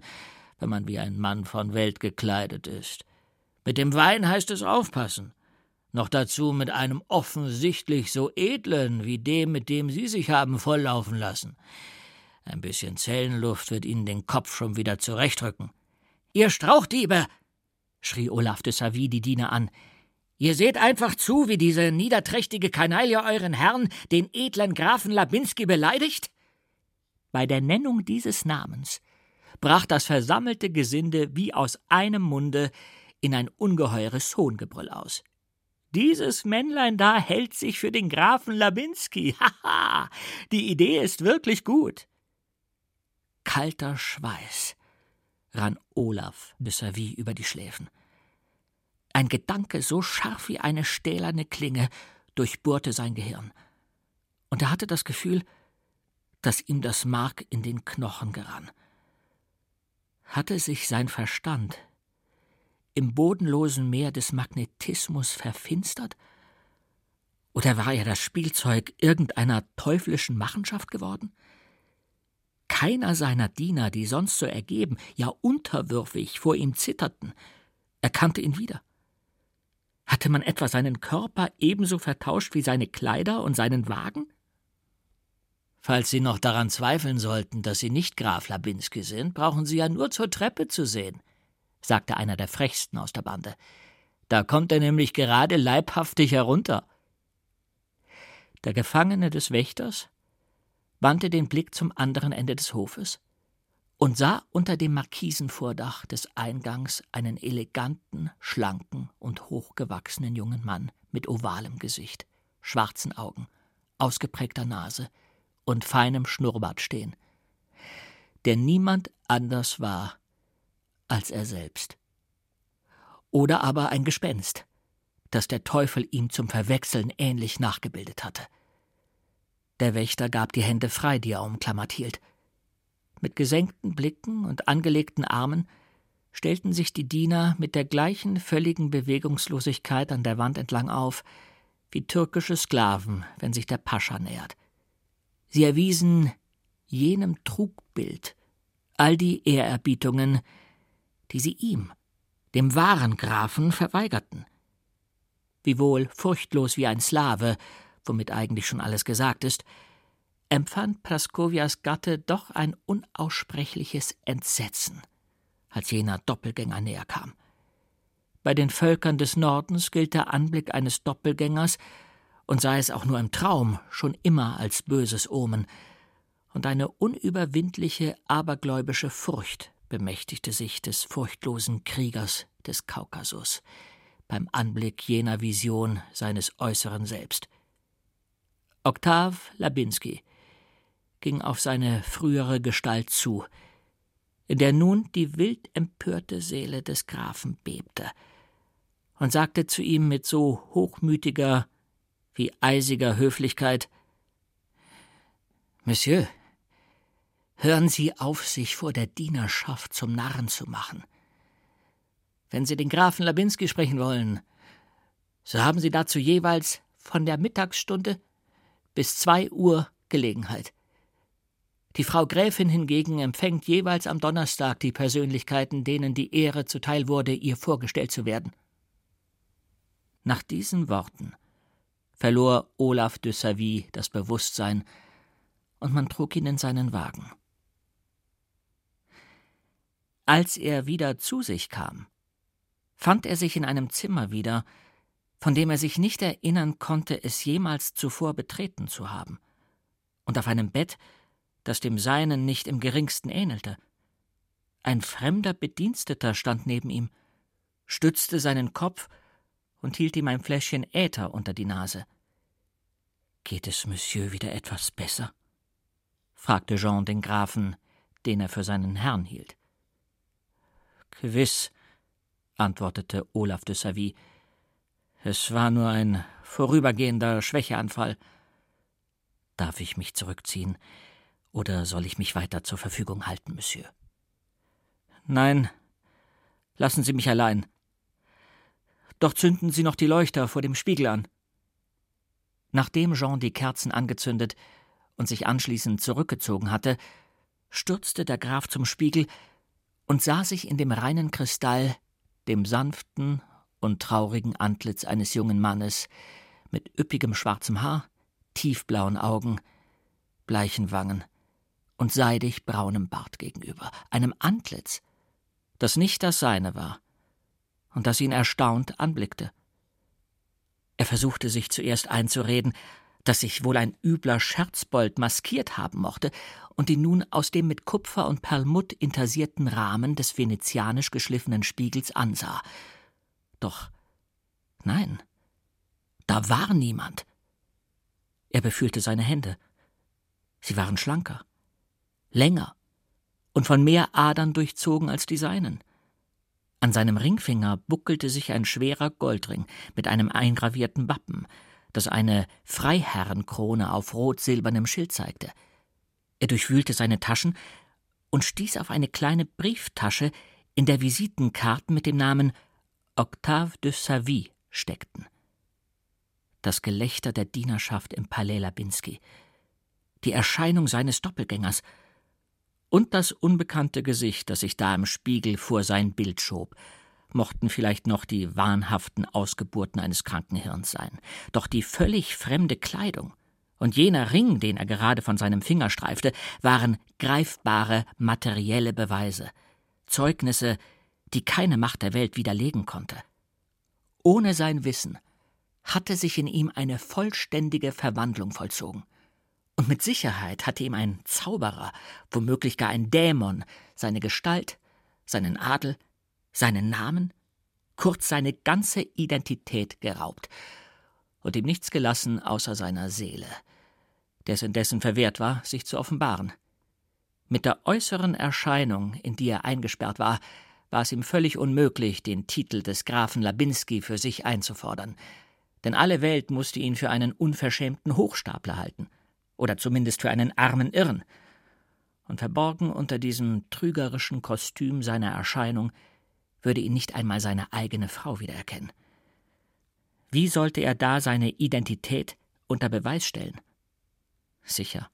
wenn man wie ein Mann von Welt gekleidet ist? Mit dem Wein heißt es aufpassen noch dazu mit einem offensichtlich so edlen wie dem, mit dem Sie sich haben volllaufen lassen. Ein bisschen Zellenluft wird Ihnen den Kopf schon wieder zurechtrücken. Ihr Strauchdiebe! schrie Olaf de Savy die Diener an. Ihr seht einfach zu, wie diese niederträchtige Kanaille euren Herrn, den edlen Grafen Labinski, beleidigt? Bei der Nennung dieses Namens brach das versammelte Gesinde wie aus einem Munde in ein ungeheures Hohngebrüll aus. Dieses Männlein da hält sich für den Grafen Labinski. Haha, die Idee ist wirklich gut. Kalter Schweiß rann Olaf de Savy über die Schläfen. Ein Gedanke so scharf wie eine stählerne Klinge durchbohrte sein Gehirn. Und er hatte das Gefühl, dass ihm das Mark in den Knochen gerann. Hatte sich sein Verstand im bodenlosen Meer des Magnetismus verfinstert? Oder war er das Spielzeug irgendeiner teuflischen Machenschaft geworden? Keiner seiner Diener, die sonst so ergeben, ja unterwürfig vor ihm zitterten, erkannte ihn wieder. Hatte man etwa seinen Körper ebenso vertauscht wie seine Kleider und seinen Wagen? Falls Sie noch daran zweifeln sollten, dass Sie nicht Graf Labinski sind, brauchen Sie ja nur zur Treppe zu sehen sagte einer der frechsten aus der Bande. Da kommt er nämlich gerade leibhaftig herunter. Der Gefangene des Wächters wandte den Blick zum anderen Ende des Hofes und sah unter dem Markisenvordach des Eingangs einen eleganten, schlanken und hochgewachsenen jungen Mann mit ovalem Gesicht, schwarzen Augen, ausgeprägter Nase und feinem Schnurrbart stehen, der niemand anders war als er selbst. Oder aber ein Gespenst, das der Teufel ihm zum Verwechseln ähnlich nachgebildet hatte. Der Wächter gab die Hände frei, die er umklammert hielt. Mit gesenkten Blicken und angelegten Armen stellten sich die Diener mit der gleichen völligen Bewegungslosigkeit an der Wand entlang auf, wie türkische Sklaven, wenn sich der Pascha nähert. Sie erwiesen jenem Trugbild all die Ehrerbietungen, die sie ihm, dem wahren Grafen, verweigerten. Wiewohl furchtlos wie ein Slave, womit eigentlich schon alles gesagt ist, empfand Praskowias Gatte doch ein unaussprechliches Entsetzen, als jener Doppelgänger näher kam. Bei den Völkern des Nordens gilt der Anblick eines Doppelgängers, und sei es auch nur im Traum, schon immer als böses Omen, und eine unüberwindliche abergläubische Furcht bemächtigte sich des furchtlosen Kriegers des Kaukasus beim Anblick jener Vision seines äußeren Selbst. Oktav Labinski ging auf seine frühere Gestalt zu, in der nun die wild empörte Seele des Grafen bebte, und sagte zu ihm mit so hochmütiger wie eisiger Höflichkeit Monsieur, hören Sie auf, sich vor der Dienerschaft zum Narren zu machen. Wenn Sie den Grafen Labinski sprechen wollen, so haben Sie dazu jeweils von der Mittagsstunde bis zwei Uhr Gelegenheit. Die Frau Gräfin hingegen empfängt jeweils am Donnerstag die Persönlichkeiten, denen die Ehre zuteil wurde, ihr vorgestellt zu werden. Nach diesen Worten verlor Olaf de Savy das Bewusstsein, und man trug ihn in seinen Wagen. Als er wieder zu sich kam, fand er sich in einem Zimmer wieder, von dem er sich nicht erinnern konnte, es jemals zuvor betreten zu haben, und auf einem Bett, das dem seinen nicht im geringsten ähnelte. Ein fremder Bediensteter stand neben ihm, stützte seinen Kopf und hielt ihm ein Fläschchen Äther unter die Nase. Geht es Monsieur wieder etwas besser? fragte Jean den Grafen, den er für seinen Herrn hielt. Gewiss, antwortete Olaf de Savy. Es war nur ein vorübergehender Schwächeanfall. Darf ich mich zurückziehen, oder soll ich mich weiter zur Verfügung halten, Monsieur? Nein, lassen Sie mich allein. Doch zünden Sie noch die Leuchter vor dem Spiegel an. Nachdem Jean die Kerzen angezündet und sich anschließend zurückgezogen hatte, stürzte der Graf zum Spiegel und sah sich in dem reinen Kristall, dem sanften und traurigen Antlitz eines jungen Mannes mit üppigem schwarzem Haar, tiefblauen Augen, bleichen Wangen und seidig braunem Bart gegenüber, einem Antlitz, das nicht das seine war und das ihn erstaunt anblickte. Er versuchte sich zuerst einzureden, dass sich wohl ein übler Scherzbold maskiert haben mochte und ihn nun aus dem mit Kupfer und Perlmutt intarsierten Rahmen des venezianisch geschliffenen Spiegels ansah. Doch nein, da war niemand. Er befühlte seine Hände. Sie waren schlanker, länger und von mehr Adern durchzogen als die seinen. An seinem Ringfinger buckelte sich ein schwerer Goldring mit einem eingravierten Wappen, das eine Freiherrenkrone auf rot-silbernem Schild zeigte. Er durchwühlte seine Taschen und stieß auf eine kleine Brieftasche, in der Visitenkarten mit dem Namen Octave de Savy steckten. Das Gelächter der Dienerschaft im Palais Labinski, die Erscheinung seines Doppelgängers. Und das unbekannte Gesicht, das sich da im Spiegel vor sein Bild schob, mochten vielleicht noch die wahnhaften Ausgeburten eines Krankenhirns sein, doch die völlig fremde Kleidung und jener Ring, den er gerade von seinem Finger streifte, waren greifbare materielle Beweise, Zeugnisse, die keine Macht der Welt widerlegen konnte. Ohne sein Wissen hatte sich in ihm eine vollständige Verwandlung vollzogen. Und mit Sicherheit hatte ihm ein Zauberer, womöglich gar ein Dämon, seine Gestalt, seinen Adel, seinen Namen, kurz seine ganze Identität geraubt und ihm nichts gelassen außer seiner Seele, der es indessen verwehrt war, sich zu offenbaren. Mit der äußeren Erscheinung, in die er eingesperrt war, war es ihm völlig unmöglich, den Titel des Grafen Labinski für sich einzufordern, denn alle Welt musste ihn für einen unverschämten Hochstapler halten, oder zumindest für einen armen Irren, und verborgen unter diesem trügerischen Kostüm seiner Erscheinung würde ihn nicht einmal seine eigene Frau wiedererkennen. Wie sollte er da seine Identität unter Beweis stellen? Sicher,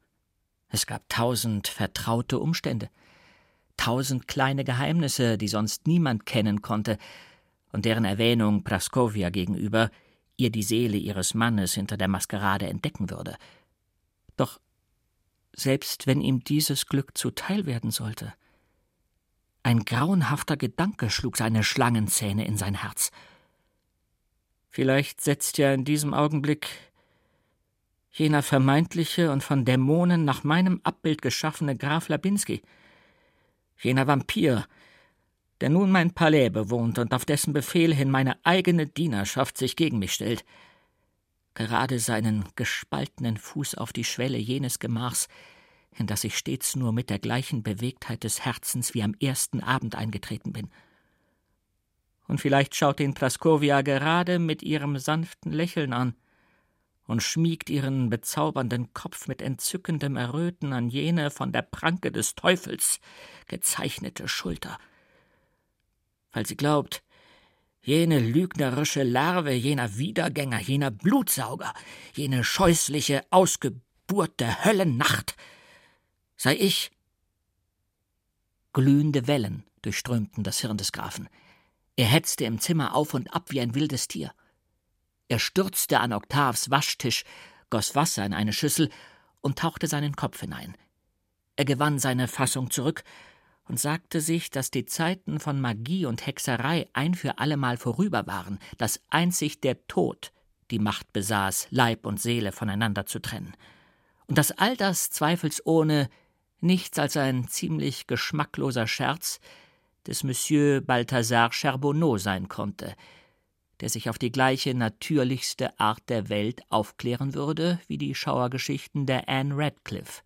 es gab tausend vertraute Umstände, tausend kleine Geheimnisse, die sonst niemand kennen konnte, und deren Erwähnung Praskovia gegenüber ihr die Seele ihres Mannes hinter der Maskerade entdecken würde. Doch selbst wenn ihm dieses Glück zuteil werden sollte. Ein grauenhafter Gedanke schlug seine Schlangenzähne in sein Herz. Vielleicht setzt ja in diesem Augenblick jener vermeintliche und von Dämonen nach meinem Abbild geschaffene Graf Labinski, jener Vampir, der nun mein Palais bewohnt und auf dessen Befehl hin meine eigene Dienerschaft sich gegen mich stellt, gerade seinen gespaltenen Fuß auf die Schwelle jenes Gemachs, in das ich stets nur mit der gleichen Bewegtheit des Herzens wie am ersten Abend eingetreten bin. Und vielleicht schaut ihn Praskovia gerade mit ihrem sanften Lächeln an und schmiegt ihren bezaubernden Kopf mit entzückendem Erröten an jene von der Pranke des Teufels gezeichnete Schulter. Weil sie glaubt, jene lügnerische Larve, jener Wiedergänger, jener Blutsauger, jene scheußliche Ausgeburt der Höllennacht, sei ich. Glühende Wellen durchströmten das Hirn des Grafen. Er hetzte im Zimmer auf und ab wie ein wildes Tier. Er stürzte an Oktavs Waschtisch, goss Wasser in eine Schüssel und tauchte seinen Kopf hinein. Er gewann seine Fassung zurück und sagte sich, dass die Zeiten von Magie und Hexerei ein für allemal vorüber waren, dass einzig der Tod die Macht besaß, Leib und Seele voneinander zu trennen, und dass all das zweifelsohne nichts als ein ziemlich geschmackloser Scherz des Monsieur Balthasar Charbonneau sein konnte, der sich auf die gleiche natürlichste Art der Welt aufklären würde wie die Schauergeschichten der Anne Radcliffe.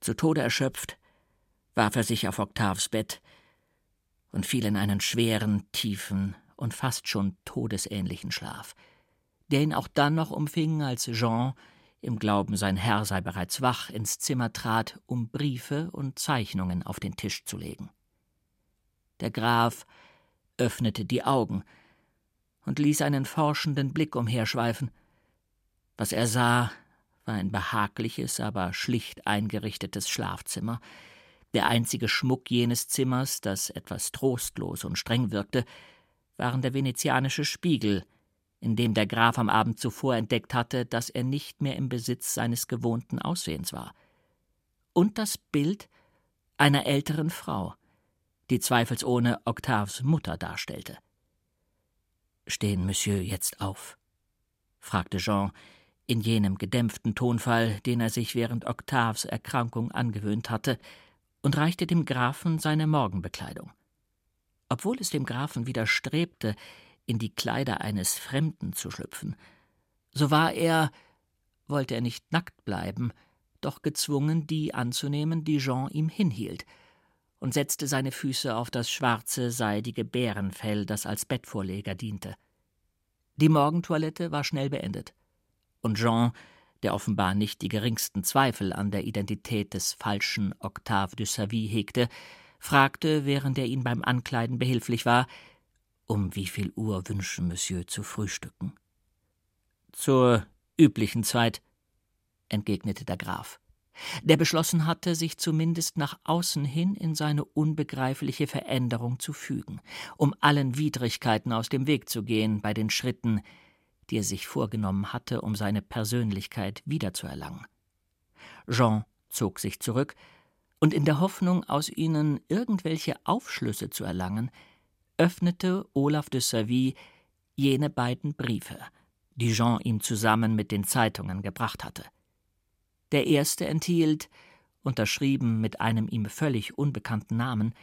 Zu Tode erschöpft, warf er sich auf Octaves Bett und fiel in einen schweren, tiefen und fast schon todesähnlichen Schlaf, der ihn auch dann noch umfing, als Jean im Glauben, sein Herr sei bereits wach, ins Zimmer trat, um Briefe und Zeichnungen auf den Tisch zu legen. Der Graf öffnete die Augen und ließ einen forschenden Blick umherschweifen. Was er sah, war ein behagliches, aber schlicht eingerichtetes Schlafzimmer. Der einzige Schmuck jenes Zimmers, das etwas trostlos und streng wirkte, waren der venezianische Spiegel, in dem der Graf am Abend zuvor entdeckt hatte, dass er nicht mehr im Besitz seines gewohnten Aussehens war. Und das Bild einer älteren Frau, die zweifelsohne Octaves Mutter darstellte. Stehen Monsieur jetzt auf? fragte Jean in jenem gedämpften Tonfall, den er sich während Octaves Erkrankung angewöhnt hatte, und reichte dem Grafen seine Morgenbekleidung. Obwohl es dem Grafen widerstrebte, in die Kleider eines Fremden zu schlüpfen. So war er, wollte er nicht nackt bleiben, doch gezwungen, die anzunehmen, die Jean ihm hinhielt, und setzte seine Füße auf das schwarze, seidige Bärenfell, das als Bettvorleger diente. Die Morgentoilette war schnell beendet, und Jean, der offenbar nicht die geringsten Zweifel an der Identität des falschen Octave de Savy hegte, fragte, während er ihn beim Ankleiden behilflich war, um wie viel Uhr wünschen Monsieur zu frühstücken? Zur üblichen Zeit, entgegnete der Graf, der beschlossen hatte, sich zumindest nach außen hin in seine unbegreifliche Veränderung zu fügen, um allen Widrigkeiten aus dem Weg zu gehen bei den Schritten, die er sich vorgenommen hatte, um seine Persönlichkeit wiederzuerlangen. Jean zog sich zurück, und in der Hoffnung, aus ihnen irgendwelche Aufschlüsse zu erlangen, öffnete Olaf de Savy jene beiden Briefe, die Jean ihm zusammen mit den Zeitungen gebracht hatte. Der erste enthielt, unterschrieben mit einem ihm völlig unbekannten Namen,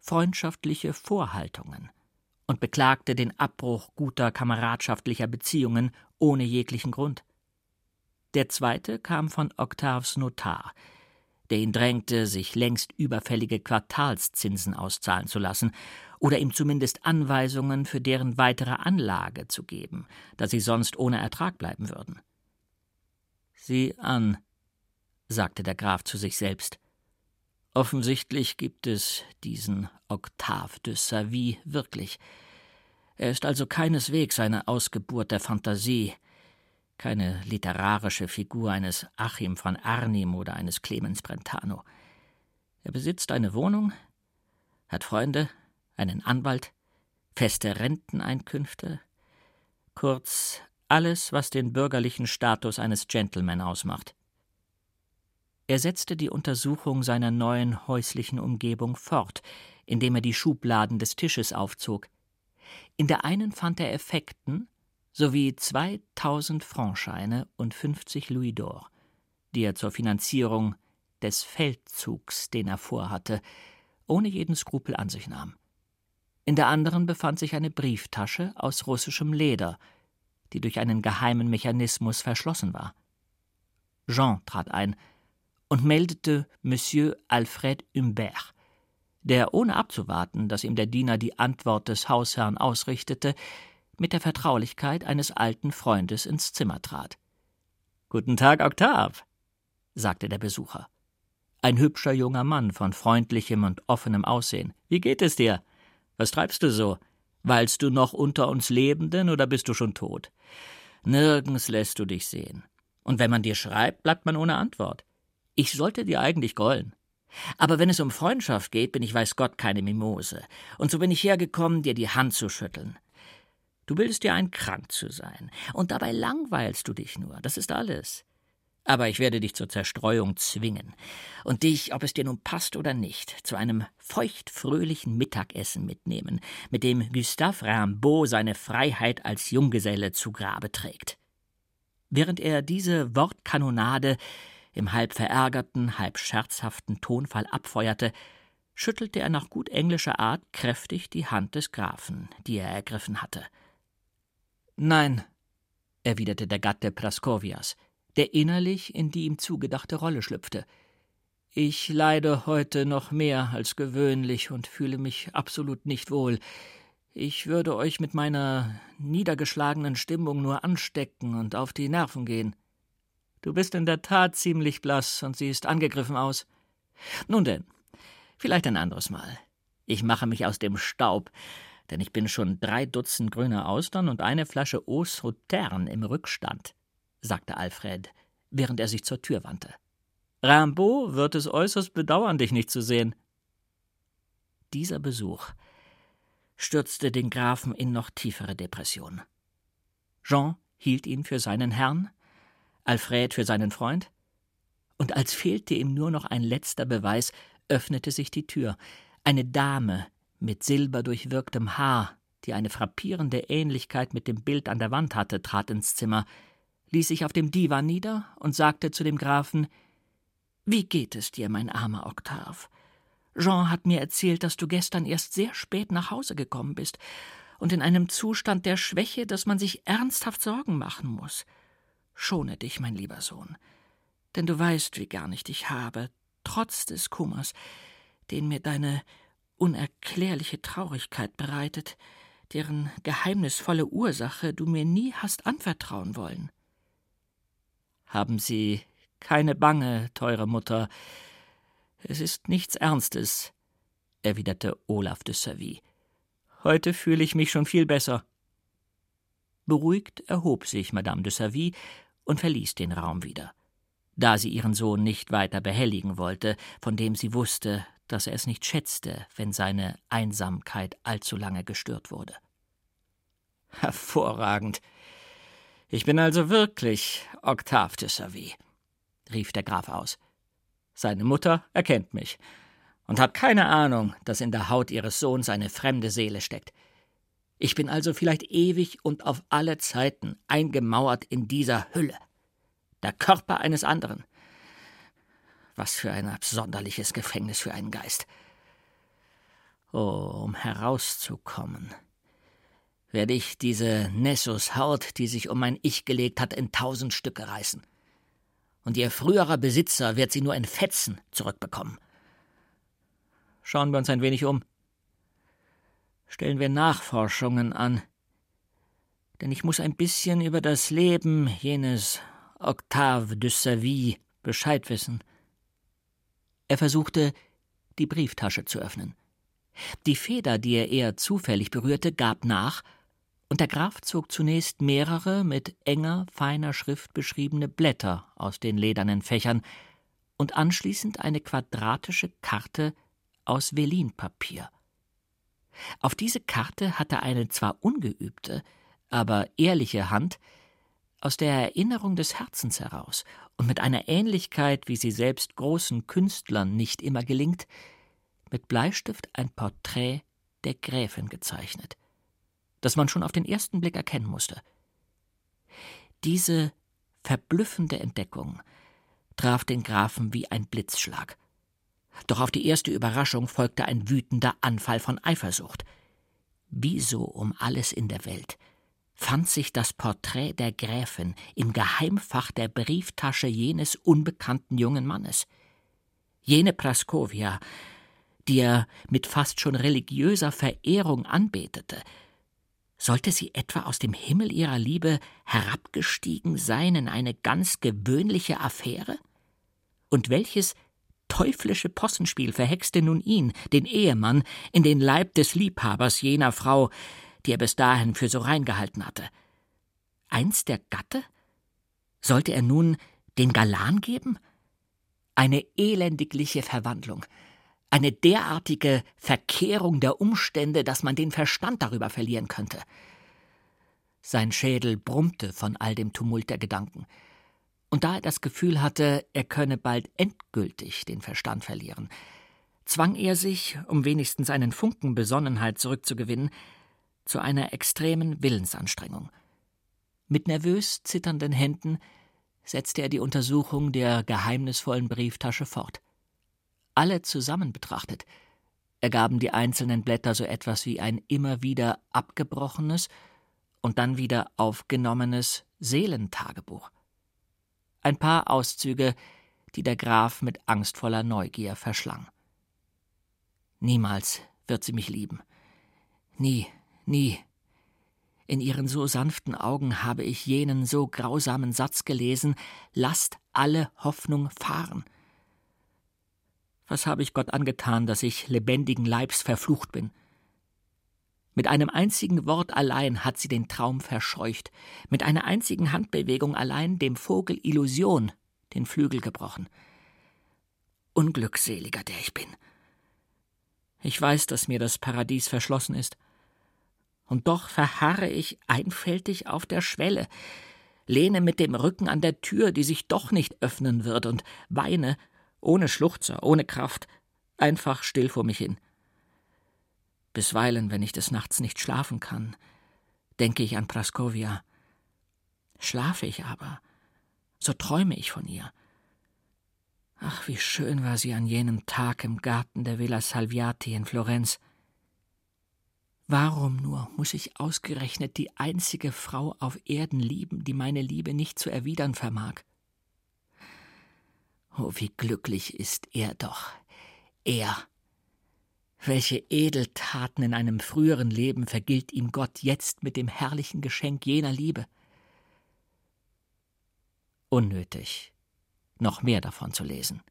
freundschaftliche Vorhaltungen und beklagte den Abbruch guter kameradschaftlicher Beziehungen ohne jeglichen Grund. Der zweite kam von Octaves Notar, der ihn drängte, sich längst überfällige Quartalszinsen auszahlen zu lassen oder ihm zumindest Anweisungen für deren weitere Anlage zu geben, da sie sonst ohne Ertrag bleiben würden. Sieh an, sagte der Graf zu sich selbst. Offensichtlich gibt es diesen Octave de Savy wirklich. Er ist also keineswegs eine Ausgeburt der Fantasie, keine literarische Figur eines Achim von Arnim oder eines Clemens Brentano. Er besitzt eine Wohnung, hat Freunde, einen Anwalt, feste Renteneinkünfte, kurz alles, was den bürgerlichen Status eines Gentleman ausmacht. Er setzte die Untersuchung seiner neuen häuslichen Umgebung fort, indem er die Schubladen des Tisches aufzog. In der einen fand er Effekten sowie 2000 Francscheine und 50 Louis d'Or, die er zur Finanzierung des Feldzugs, den er vorhatte, ohne jeden Skrupel an sich nahm. In der anderen befand sich eine Brieftasche aus russischem Leder, die durch einen geheimen Mechanismus verschlossen war. Jean trat ein und meldete Monsieur Alfred Humbert, der, ohne abzuwarten, dass ihm der Diener die Antwort des Hausherrn ausrichtete, mit der Vertraulichkeit eines alten Freundes ins Zimmer trat. Guten Tag, Octave, sagte der Besucher. Ein hübscher junger Mann von freundlichem und offenem Aussehen. Wie geht es dir? Was treibst du so? Weilst du noch unter uns Lebenden oder bist du schon tot? Nirgends lässt du dich sehen. Und wenn man dir schreibt, bleibt man ohne Antwort. Ich sollte dir eigentlich grollen. Aber wenn es um Freundschaft geht, bin ich weiß Gott keine Mimose. Und so bin ich hergekommen, dir die Hand zu schütteln. Du bildest dir ein, krank zu sein. Und dabei langweilst du dich nur. Das ist alles. Aber ich werde dich zur Zerstreuung zwingen und dich, ob es dir nun passt oder nicht, zu einem feuchtfröhlichen Mittagessen mitnehmen, mit dem Gustave Rimbaud seine Freiheit als Junggeselle zu Grabe trägt. Während er diese Wortkanonade im halb verärgerten, halb scherzhaften Tonfall abfeuerte, schüttelte er nach gut englischer Art kräftig die Hand des Grafen, die er ergriffen hatte. Nein, erwiderte der Gatte Praskowias, der innerlich in die ihm zugedachte Rolle schlüpfte. Ich leide heute noch mehr als gewöhnlich und fühle mich absolut nicht wohl. Ich würde euch mit meiner niedergeschlagenen Stimmung nur anstecken und auf die Nerven gehen. Du bist in der Tat ziemlich blass und siehst angegriffen aus. Nun denn, vielleicht ein anderes Mal. Ich mache mich aus dem Staub, denn ich bin schon drei Dutzend grüne Austern und eine Flasche Eau Sauterne im Rückstand sagte Alfred, während er sich zur Tür wandte. Rimbaud wird es äußerst bedauern, dich nicht zu sehen. Dieser Besuch stürzte den Grafen in noch tiefere Depression. Jean hielt ihn für seinen Herrn, Alfred für seinen Freund, und als fehlte ihm nur noch ein letzter Beweis, öffnete sich die Tür. Eine Dame mit silberdurchwirktem Haar, die eine frappierende Ähnlichkeit mit dem Bild an der Wand hatte, trat ins Zimmer, ließ sich auf dem Divan nieder und sagte zu dem Grafen Wie geht es dir, mein armer Octave? Jean hat mir erzählt, dass du gestern erst sehr spät nach Hause gekommen bist und in einem Zustand der Schwäche, dass man sich ernsthaft Sorgen machen muss. Schone dich, mein lieber Sohn, denn du weißt, wie gern ich dich habe, trotz des Kummers, den mir deine unerklärliche Traurigkeit bereitet, deren geheimnisvolle Ursache du mir nie hast anvertrauen wollen. Haben Sie keine Bange, teure Mutter. Es ist nichts Ernstes, erwiderte Olaf de Savy. Heute fühle ich mich schon viel besser. Beruhigt erhob sich Madame de Savy und verließ den Raum wieder, da sie ihren Sohn nicht weiter behelligen wollte, von dem sie wusste, dass er es nicht schätzte, wenn seine Einsamkeit allzu lange gestört wurde. Hervorragend, ich bin also wirklich Octave de Savy, rief der Graf aus. Seine Mutter erkennt mich und hat keine Ahnung, dass in der Haut ihres Sohns eine fremde Seele steckt. Ich bin also vielleicht ewig und auf alle Zeiten eingemauert in dieser Hülle. Der Körper eines anderen. Was für ein absonderliches Gefängnis für einen Geist. Oh, um herauszukommen werde ich diese Nessus-Haut, die sich um mein Ich gelegt hat, in tausend Stücke reißen. Und ihr früherer Besitzer wird sie nur in Fetzen zurückbekommen. Schauen wir uns ein wenig um. Stellen wir Nachforschungen an. Denn ich muss ein bisschen über das Leben jenes Octave de Savy Bescheid wissen. Er versuchte, die Brieftasche zu öffnen. Die Feder, die er eher zufällig berührte, gab nach und der Graf zog zunächst mehrere mit enger, feiner Schrift beschriebene Blätter aus den ledernen Fächern und anschließend eine quadratische Karte aus Velinpapier. Auf diese Karte hatte eine zwar ungeübte, aber ehrliche Hand aus der Erinnerung des Herzens heraus und mit einer Ähnlichkeit, wie sie selbst großen Künstlern nicht immer gelingt, mit Bleistift ein Porträt der Gräfin gezeichnet, das man schon auf den ersten Blick erkennen musste. Diese verblüffende Entdeckung traf den Grafen wie ein Blitzschlag. Doch auf die erste Überraschung folgte ein wütender Anfall von Eifersucht. Wieso um alles in der Welt fand sich das Porträt der Gräfin im Geheimfach der Brieftasche jenes unbekannten jungen Mannes? Jene Praskovia, die er mit fast schon religiöser Verehrung anbetete, sollte sie etwa aus dem Himmel ihrer Liebe herabgestiegen sein in eine ganz gewöhnliche Affäre? Und welches teuflische Possenspiel verhexte nun ihn, den Ehemann, in den Leib des Liebhabers jener Frau, die er bis dahin für so rein gehalten hatte? Eins der Gatte? Sollte er nun den Galan geben? Eine elendigliche Verwandlung, eine derartige Verkehrung der Umstände, dass man den Verstand darüber verlieren könnte. Sein Schädel brummte von all dem Tumult der Gedanken. Und da er das Gefühl hatte, er könne bald endgültig den Verstand verlieren, zwang er sich, um wenigstens einen Funken Besonnenheit zurückzugewinnen, zu einer extremen Willensanstrengung. Mit nervös zitternden Händen setzte er die Untersuchung der geheimnisvollen Brieftasche fort. Alle zusammen betrachtet, ergaben die einzelnen Blätter so etwas wie ein immer wieder abgebrochenes und dann wieder aufgenommenes Seelentagebuch ein paar Auszüge, die der Graf mit angstvoller Neugier verschlang. Niemals wird sie mich lieben. Nie, nie. In ihren so sanften Augen habe ich jenen so grausamen Satz gelesen Lasst alle Hoffnung fahren. Was habe ich Gott angetan, dass ich lebendigen Leibs verflucht bin? Mit einem einzigen Wort allein hat sie den Traum verscheucht, mit einer einzigen Handbewegung allein dem Vogel Illusion den Flügel gebrochen. Unglückseliger, der ich bin. Ich weiß, dass mir das Paradies verschlossen ist. Und doch verharre ich einfältig auf der Schwelle, lehne mit dem Rücken an der Tür, die sich doch nicht öffnen wird, und weine, ohne Schluchzer, ohne Kraft, einfach still vor mich hin. Bisweilen, wenn ich des Nachts nicht schlafen kann, denke ich an Praskovia. Schlafe ich aber, so träume ich von ihr. Ach, wie schön war sie an jenem Tag im Garten der Villa Salviati in Florenz. Warum nur muss ich ausgerechnet die einzige Frau auf Erden lieben, die meine Liebe nicht zu erwidern vermag? Oh, wie glücklich ist er doch, er, welche Edeltaten in einem früheren Leben vergilt ihm Gott jetzt mit dem herrlichen Geschenk jener Liebe? Unnötig, noch mehr davon zu lesen.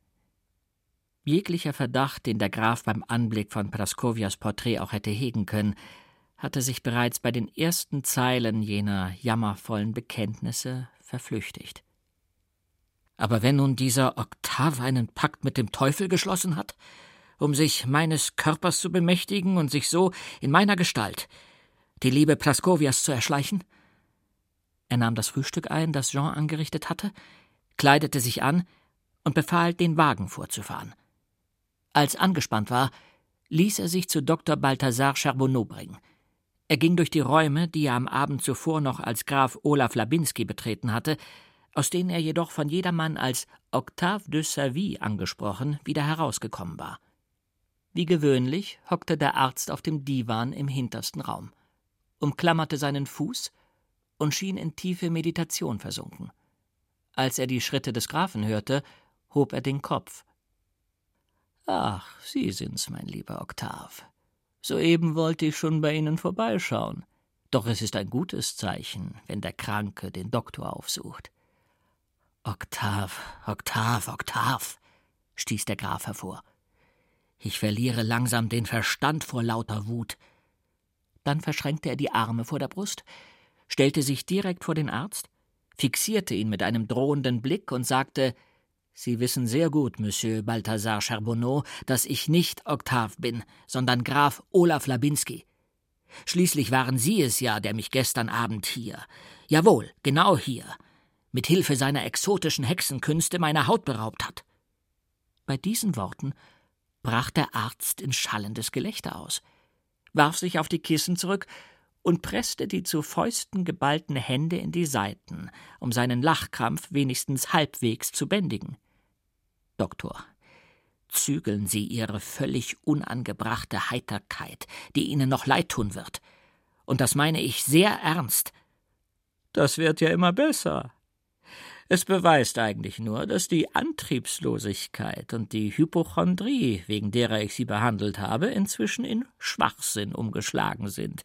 Jeglicher Verdacht, den der Graf beim Anblick von Praskowias Porträt auch hätte hegen können, hatte sich bereits bei den ersten Zeilen jener jammervollen Bekenntnisse verflüchtigt. Aber wenn nun dieser Oktav einen Pakt mit dem Teufel geschlossen hat, um sich meines Körpers zu bemächtigen und sich so in meiner Gestalt die Liebe Praskowias zu erschleichen? Er nahm das Frühstück ein, das Jean angerichtet hatte, kleidete sich an und befahl, den Wagen vorzufahren. Als angespannt war, ließ er sich zu Dr. Balthasar Charbonneau bringen. Er ging durch die Räume, die er am Abend zuvor noch als Graf Olaf Labinski betreten hatte, aus denen er jedoch von jedermann als Octave de Savy angesprochen wieder herausgekommen war. Wie gewöhnlich hockte der Arzt auf dem Divan im hintersten Raum, umklammerte seinen Fuß und schien in tiefe Meditation versunken. Als er die Schritte des Grafen hörte, hob er den Kopf. Ach, Sie sind's, mein lieber Oktav. Soeben wollte ich schon bei Ihnen vorbeischauen. Doch es ist ein gutes Zeichen, wenn der Kranke den Doktor aufsucht. Oktav, Oktav, Oktav, stieß der Graf hervor. Ich verliere langsam den Verstand vor lauter Wut. Dann verschränkte er die Arme vor der Brust, stellte sich direkt vor den Arzt, fixierte ihn mit einem drohenden Blick und sagte Sie wissen sehr gut, Monsieur Balthasar Charbonneau, dass ich nicht Octave bin, sondern Graf Olaf Labinski. Schließlich waren Sie es ja, der mich gestern Abend hier, Jawohl, genau hier, mit Hilfe seiner exotischen Hexenkünste meiner Haut beraubt hat. Bei diesen Worten brach der Arzt in schallendes Gelächter aus, warf sich auf die Kissen zurück und presste die zu Fäusten geballten Hände in die Seiten, um seinen Lachkrampf wenigstens halbwegs zu bändigen. Doktor, zügeln Sie Ihre völlig unangebrachte Heiterkeit, die Ihnen noch leid tun wird. Und das meine ich sehr ernst. Das wird ja immer besser. Es beweist eigentlich nur, dass die Antriebslosigkeit und die Hypochondrie, wegen derer ich Sie behandelt habe, inzwischen in Schwachsinn umgeschlagen sind.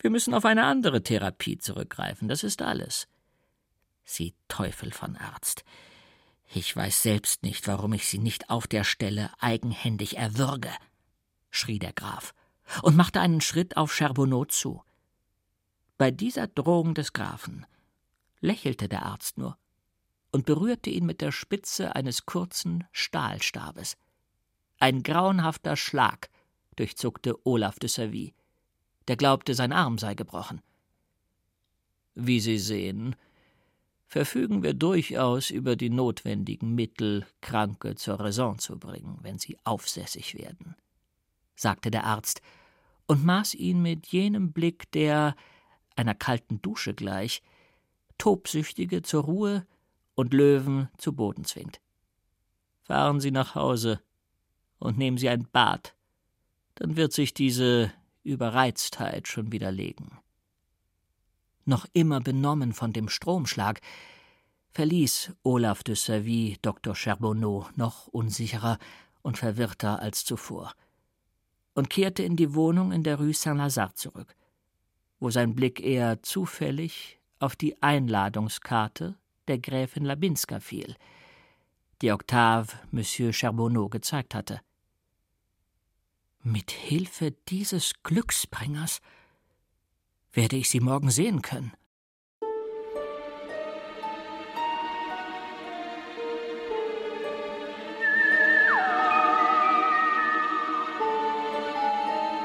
Wir müssen auf eine andere Therapie zurückgreifen, das ist alles. Sie Teufel von Arzt. Ich weiß selbst nicht, warum ich Sie nicht auf der Stelle eigenhändig erwürge, schrie der Graf und machte einen Schritt auf Charbonneau zu. Bei dieser Drohung des Grafen lächelte der Arzt nur und berührte ihn mit der Spitze eines kurzen Stahlstabes. Ein grauenhafter Schlag durchzuckte Olaf de Savy. Der glaubte, sein Arm sei gebrochen. Wie Sie sehen, verfügen wir durchaus über die notwendigen Mittel, Kranke zur Raison zu bringen, wenn sie aufsässig werden, sagte der Arzt und maß ihn mit jenem Blick, der, einer kalten Dusche gleich, Tobsüchtige zur Ruhe und Löwen zu Boden zwingt. Fahren Sie nach Hause und nehmen Sie ein Bad, dann wird sich diese Überreiztheit schon widerlegen. Noch immer benommen von dem Stromschlag, verließ Olaf de Savy Dr. Charbonneau noch unsicherer und verwirrter als zuvor und kehrte in die Wohnung in der Rue Saint-Lazare zurück, wo sein Blick eher zufällig auf die Einladungskarte der Gräfin Labinska fiel, die Octave Monsieur Charbonneau gezeigt hatte. Mit Hilfe dieses Glücksbringers werde ich sie morgen sehen können.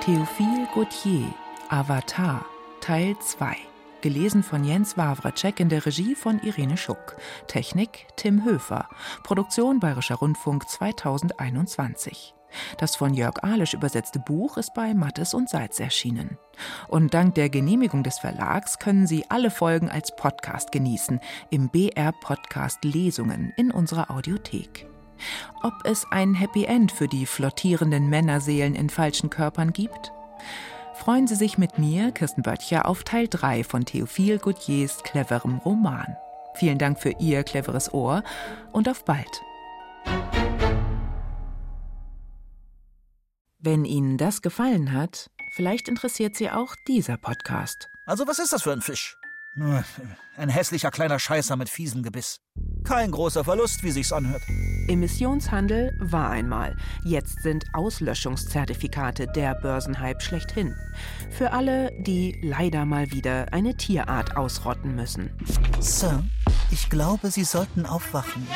Théophile Gautier Avatar Teil 2 Gelesen von Jens Wawracek in der Regie von Irene Schuck. Technik Tim Höfer. Produktion Bayerischer Rundfunk 2021. Das von Jörg Ahlisch übersetzte Buch ist bei Mattes und Seitz erschienen. Und dank der Genehmigung des Verlags können Sie alle Folgen als Podcast genießen, im BR Podcast Lesungen in unserer Audiothek. Ob es ein Happy End für die flottierenden Männerseelen in falschen Körpern gibt? Freuen Sie sich mit mir, Kirsten Böttcher, auf Teil 3 von Theophile Gautiers cleverem Roman. Vielen Dank für Ihr cleveres Ohr und auf bald. Wenn Ihnen das gefallen hat, vielleicht interessiert Sie auch dieser Podcast. Also was ist das für ein Fisch? Ein hässlicher kleiner Scheißer mit fiesem Gebiss. Kein großer Verlust, wie sich's anhört. Emissionshandel war einmal. Jetzt sind Auslöschungszertifikate der Börsenhype schlechthin. Für alle, die leider mal wieder eine Tierart ausrotten müssen. Sir, ich glaube, Sie sollten aufwachen.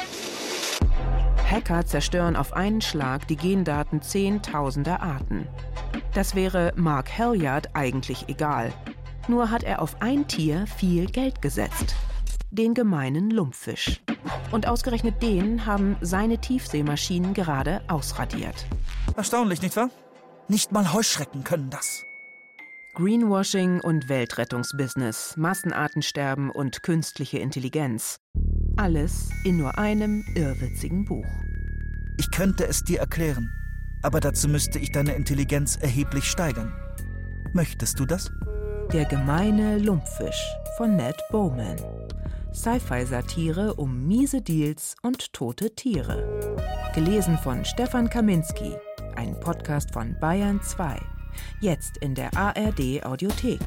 Hacker zerstören auf einen Schlag die Gendaten zehntausender Arten. Das wäre Mark Halliard eigentlich egal. Nur hat er auf ein Tier viel Geld gesetzt. Den gemeinen Lumpfisch. Und ausgerechnet den haben seine Tiefseemaschinen gerade ausradiert. Erstaunlich, nicht wahr? Nicht mal Heuschrecken können das. Greenwashing und Weltrettungsbusiness, Massenartensterben und künstliche Intelligenz. Alles in nur einem irrwitzigen Buch. Ich könnte es dir erklären, aber dazu müsste ich deine Intelligenz erheblich steigern. Möchtest du das? Der gemeine Lumpfisch von Ned Bowman. Sci-Fi-Satire um miese Deals und tote Tiere. Gelesen von Stefan Kaminski. Ein Podcast von Bayern 2. Jetzt in der ARD Audiothek.